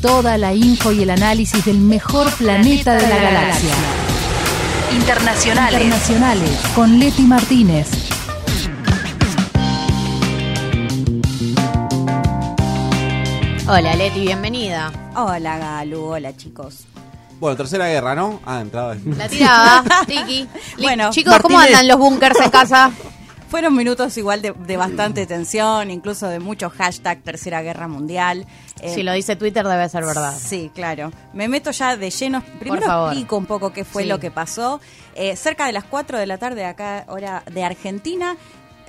toda la info y el análisis del mejor planeta de la galaxia. Internacionales. Internacionales con Leti Martínez. Hola Leti, bienvenida. Hola Galu, hola chicos. Bueno, tercera guerra, ¿no? Ah, entrada. La tiraba, Tiki. Bueno, chicos, ¿cómo andan los bunkers en casa? Fueron minutos igual de, de bastante tensión, incluso de mucho hashtag Tercera Guerra Mundial. Eh, Si lo dice Twitter debe ser verdad. Sí, claro. Me meto ya de lleno. Primero favor. explico un poco qué fue Sí. lo que pasó. Eh, cerca de las 4 de la tarde acá, hora de Argentina,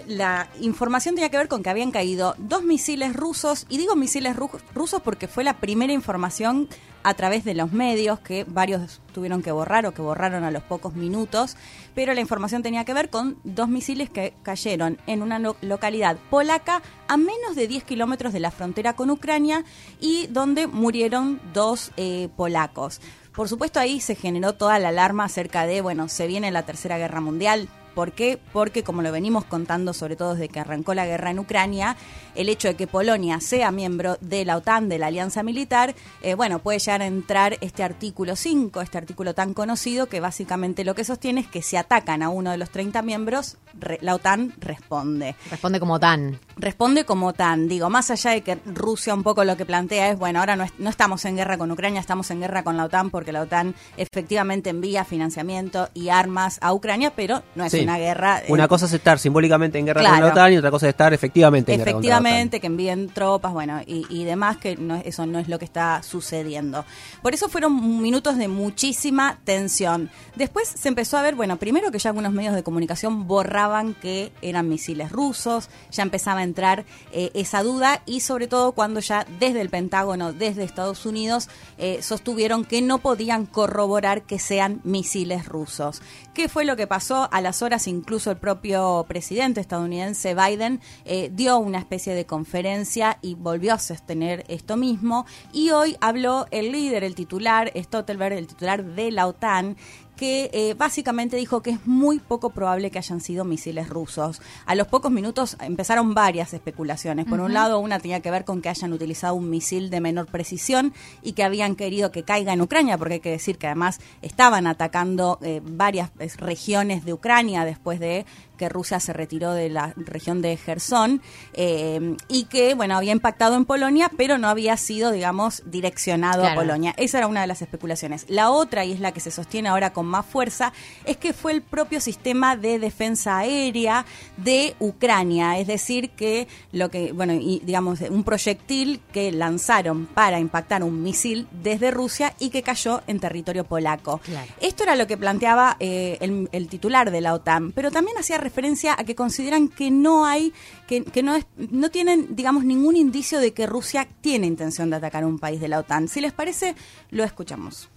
la información tenía que ver con que habían caído dos misiles rusos, y digo misiles ru- rusos porque fue la primera información a través de los medios que varios tuvieron que borrar o que borraron a los pocos minutos, pero la información tenía que ver con dos misiles que cayeron en una lo- localidad polaca a menos de 10 kilómetros de la frontera con Ucrania y donde murieron dos eh, polacos. Por supuesto ahí se generó toda la alarma acerca de, bueno, se viene la Tercera Guerra Mundial. ¿Por qué? Porque como lo venimos contando sobre todo desde que arrancó la guerra en Ucrania, el hecho de que Polonia sea miembro de la OTAN, de la alianza militar, eh, bueno, puede llegar a entrar este artículo 5, este artículo tan conocido que básicamente lo que sostiene es que si atacan a uno de los 30 miembros, re- la OTAN responde Responde como tan. Responde como tan, digo, más allá de que Rusia un poco lo que plantea es, bueno, ahora no, es- no estamos en guerra con Ucrania, estamos en guerra con la OTAN porque la OTAN efectivamente envía financiamiento y armas a Ucrania, pero no es Sí. una guerra... eh, Una cosa es estar simbólicamente en guerra con la OTAN y otra cosa es estar efectivamente en guerra la OTAN. Efectivamente, que envíen tropas, bueno, y, y demás, que no, eso no es lo que está sucediendo. Por eso fueron minutos de muchísima tensión. Después se empezó a ver, bueno, primero que ya algunos medios de comunicación borraban que eran misiles rusos, ya empezaba a entrar eh, esa duda y sobre todo cuando ya desde el Pentágono, desde Estados Unidos, eh, sostuvieron que no podían corroborar que sean misiles rusos. ¿Qué fue lo que pasó? A las horas incluso el propio presidente estadounidense Biden eh, dio una especie de conferencia y volvió a sostener esto mismo. Y hoy habló el líder, el titular, Stoltenberg, el titular de la OTAN, que eh, básicamente dijo que es muy poco probable que hayan sido misiles rusos. A los pocos minutos empezaron varias especulaciones. Por un lado, una tenía que ver con que hayan utilizado un misil de menor precisión y que habían querido que caiga en Ucrania, porque hay que decir que además estaban atacando eh, varias eh, regiones de Ucrania después de que Rusia se retiró de la región de Gerson eh, y que, bueno, había impactado en Polonia, pero no había sido, digamos, direccionado Claro. a Polonia. Esa era una de las especulaciones. La otra, y es la que se sostiene ahora con más fuerza, es que fue el propio sistema de defensa aérea de Ucrania. Es decir, que lo que, bueno, y digamos, un proyectil que lanzaron para impactar un misil desde Rusia y que cayó en territorio polaco. Claro. Esto era lo que planteaba eh, el, el titular de la OTAN, pero también hacía referencia a que consideran que no hay, que, que no, es, no tienen, digamos, ningún indicio de que Rusia tiene intención de atacar un país de la OTAN. Si les parece, lo escuchamos.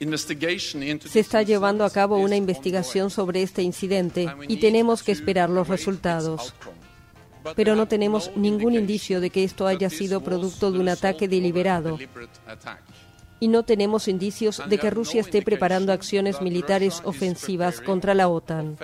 Se está llevando a cabo una investigación sobre este incidente y tenemos que esperar los resultados. Pero no tenemos ningún indicio de que esto haya sido producto de un ataque deliberado. Y no tenemos indicios de que Rusia esté preparando acciones militares ofensivas contra la OTAN.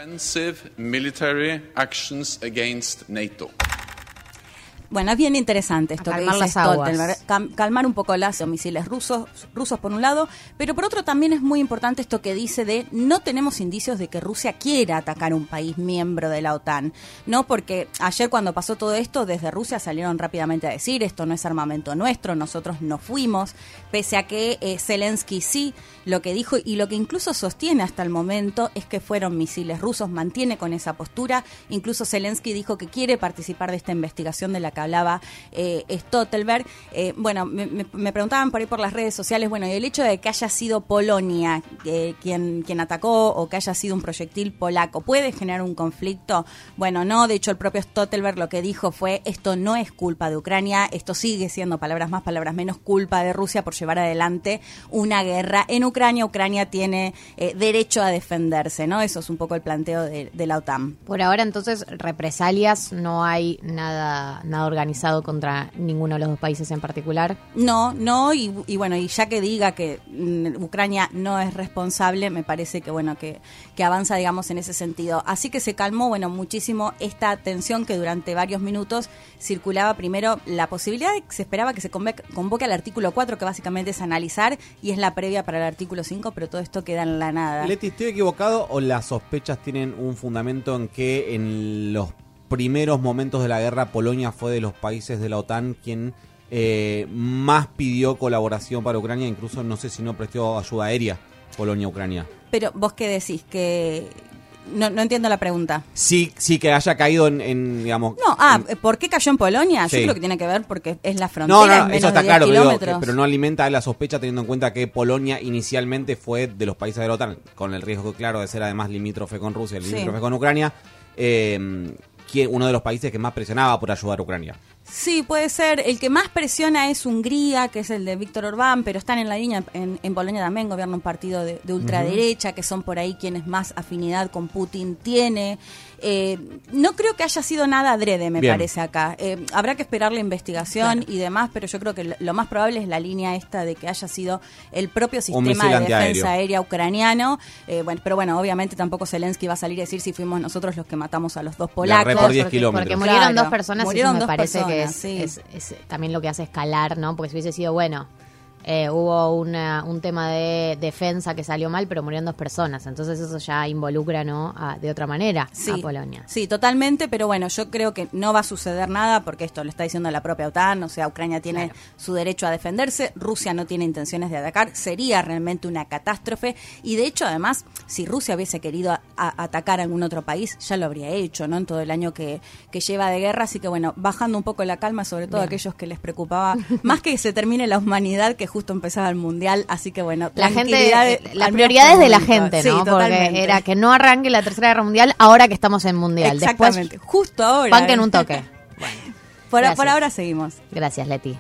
Bueno, es bien interesante esto que calmar dice. Stoltenberg. Calmar un poco las misiles rusos, rusos por un lado, pero por otro también es muy importante esto que dice de no tenemos indicios de que Rusia quiera atacar un país miembro de la OTAN. No, porque ayer cuando pasó todo esto, desde Rusia salieron rápidamente a decir esto no es armamento nuestro, nosotros no fuimos, pese a que eh, Zelensky sí lo que dijo y lo que incluso sostiene hasta el momento es que fueron misiles rusos, mantiene con esa postura, incluso Zelensky dijo que quiere participar de esta investigación de la que hablaba eh, Stoltenberg. Eh, bueno, me, preguntaban por ahí por las redes sociales, bueno, y el hecho de que haya sido Polonia eh, quien, quien atacó o que haya sido un proyectil polaco, ¿puede generar un conflicto? Bueno, no, de hecho el propio Stoltenberg lo que dijo fue, esto no es culpa de Ucrania, esto sigue siendo, palabras más, palabras menos, culpa de Rusia por llevar adelante una guerra en Ucrania. Ucrania tiene eh, derecho a defenderse, ¿no? Eso es un poco el planteo de, de la OTAN. Por ahora entonces represalias no hay nada nada nada organizado contra ninguno de los dos países en particular. No, no, y, y bueno, y ya que diga que mm, Ucrania no es responsable, me parece que bueno, que, que avanza, digamos, en ese sentido. Así que se calmó, bueno, muchísimo esta tensión que durante varios minutos circulaba primero la posibilidad de que se esperaba que se convoque, convoque al artículo 4, que básicamente es analizar, y es la previa para el artículo 5, pero todo esto queda en la nada. Leti, ¿estoy equivocado o las sospechas tienen un fundamento en que en los primeros momentos de la guerra Polonia fue de los países de la OTAN quien eh, más pidió colaboración para Ucrania, incluso no sé si no prestó ayuda aérea Polonia-Ucrania. Pero vos qué decís, que no, no entiendo la pregunta. Sí, sí que haya caído en, en, digamos... No, ah, en- ¿por qué cayó en Polonia? Sí. Yo creo que tiene que ver porque es la frontera. No, no, en no, menos eso está de 10 claro, pero, digo, kilómetros. que- pero no alimenta la sospecha teniendo en cuenta que Polonia inicialmente fue de los países de la OTAN, con el riesgo claro de ser además limítrofe con Rusia, Sí. limítrofe con Ucrania, eh, uno de los países que más presionaba por ayudar a Ucrania. Sí, puede ser. El que más presiona es Hungría, que es el de Víctor Orbán, pero están en la línea, en, en Polonia también gobierna un partido de, de ultraderecha, que son por ahí quienes más afinidad con Putin tiene. Eh, no creo que haya sido nada adrede, me Bien. parece acá. Eh, habrá que esperar la investigación y demás, pero yo creo que lo, más probable es la línea esta de que haya sido el propio sistema de defensa aérea ucraniano. Eh, bueno, pero bueno, obviamente tampoco Zelensky va a salir a decir si fuimos nosotros los que matamos a los dos polacos. red por 10 porque, kilómetros. porque murieron Claro, dos personas y murieron eso me dos parece que es, personas, sí. es- es también lo que hace escalar, ¿no? Porque si hubiese sido bueno, eh, hubo una- un tema de defensa que salió mal, pero murieron dos personas. Entonces eso ya involucra, ¿no? A- de otra manera sí, a Polonia. Sí, totalmente, pero bueno, yo creo que no va a suceder nada porque esto lo está diciendo la propia OTAN, o sea, Ucrania tiene su derecho a defenderse, Rusia no tiene intenciones de atacar, sería realmente una catástrofe y de hecho además, si Rusia hubiese querido a- a- atacar a algún otro país, ya lo habría hecho, ¿no? En todo el año que, que lleva de guerra, así que bueno, bajando un poco la calma, sobre todo a aquellos que les preocupaba más que se termine la humanidad, que justo empezaba el mundial, así que bueno, La gente, eh, las prioridades por de la gente, Sí, ¿no? Porque totalmente. era que no arranque la tercera guerra mundial ahora que estamos en mundial. Exactamente, Después, justo ahora. panquen un toque. Por, Gracias. por ahora seguimos. Gracias, Leti.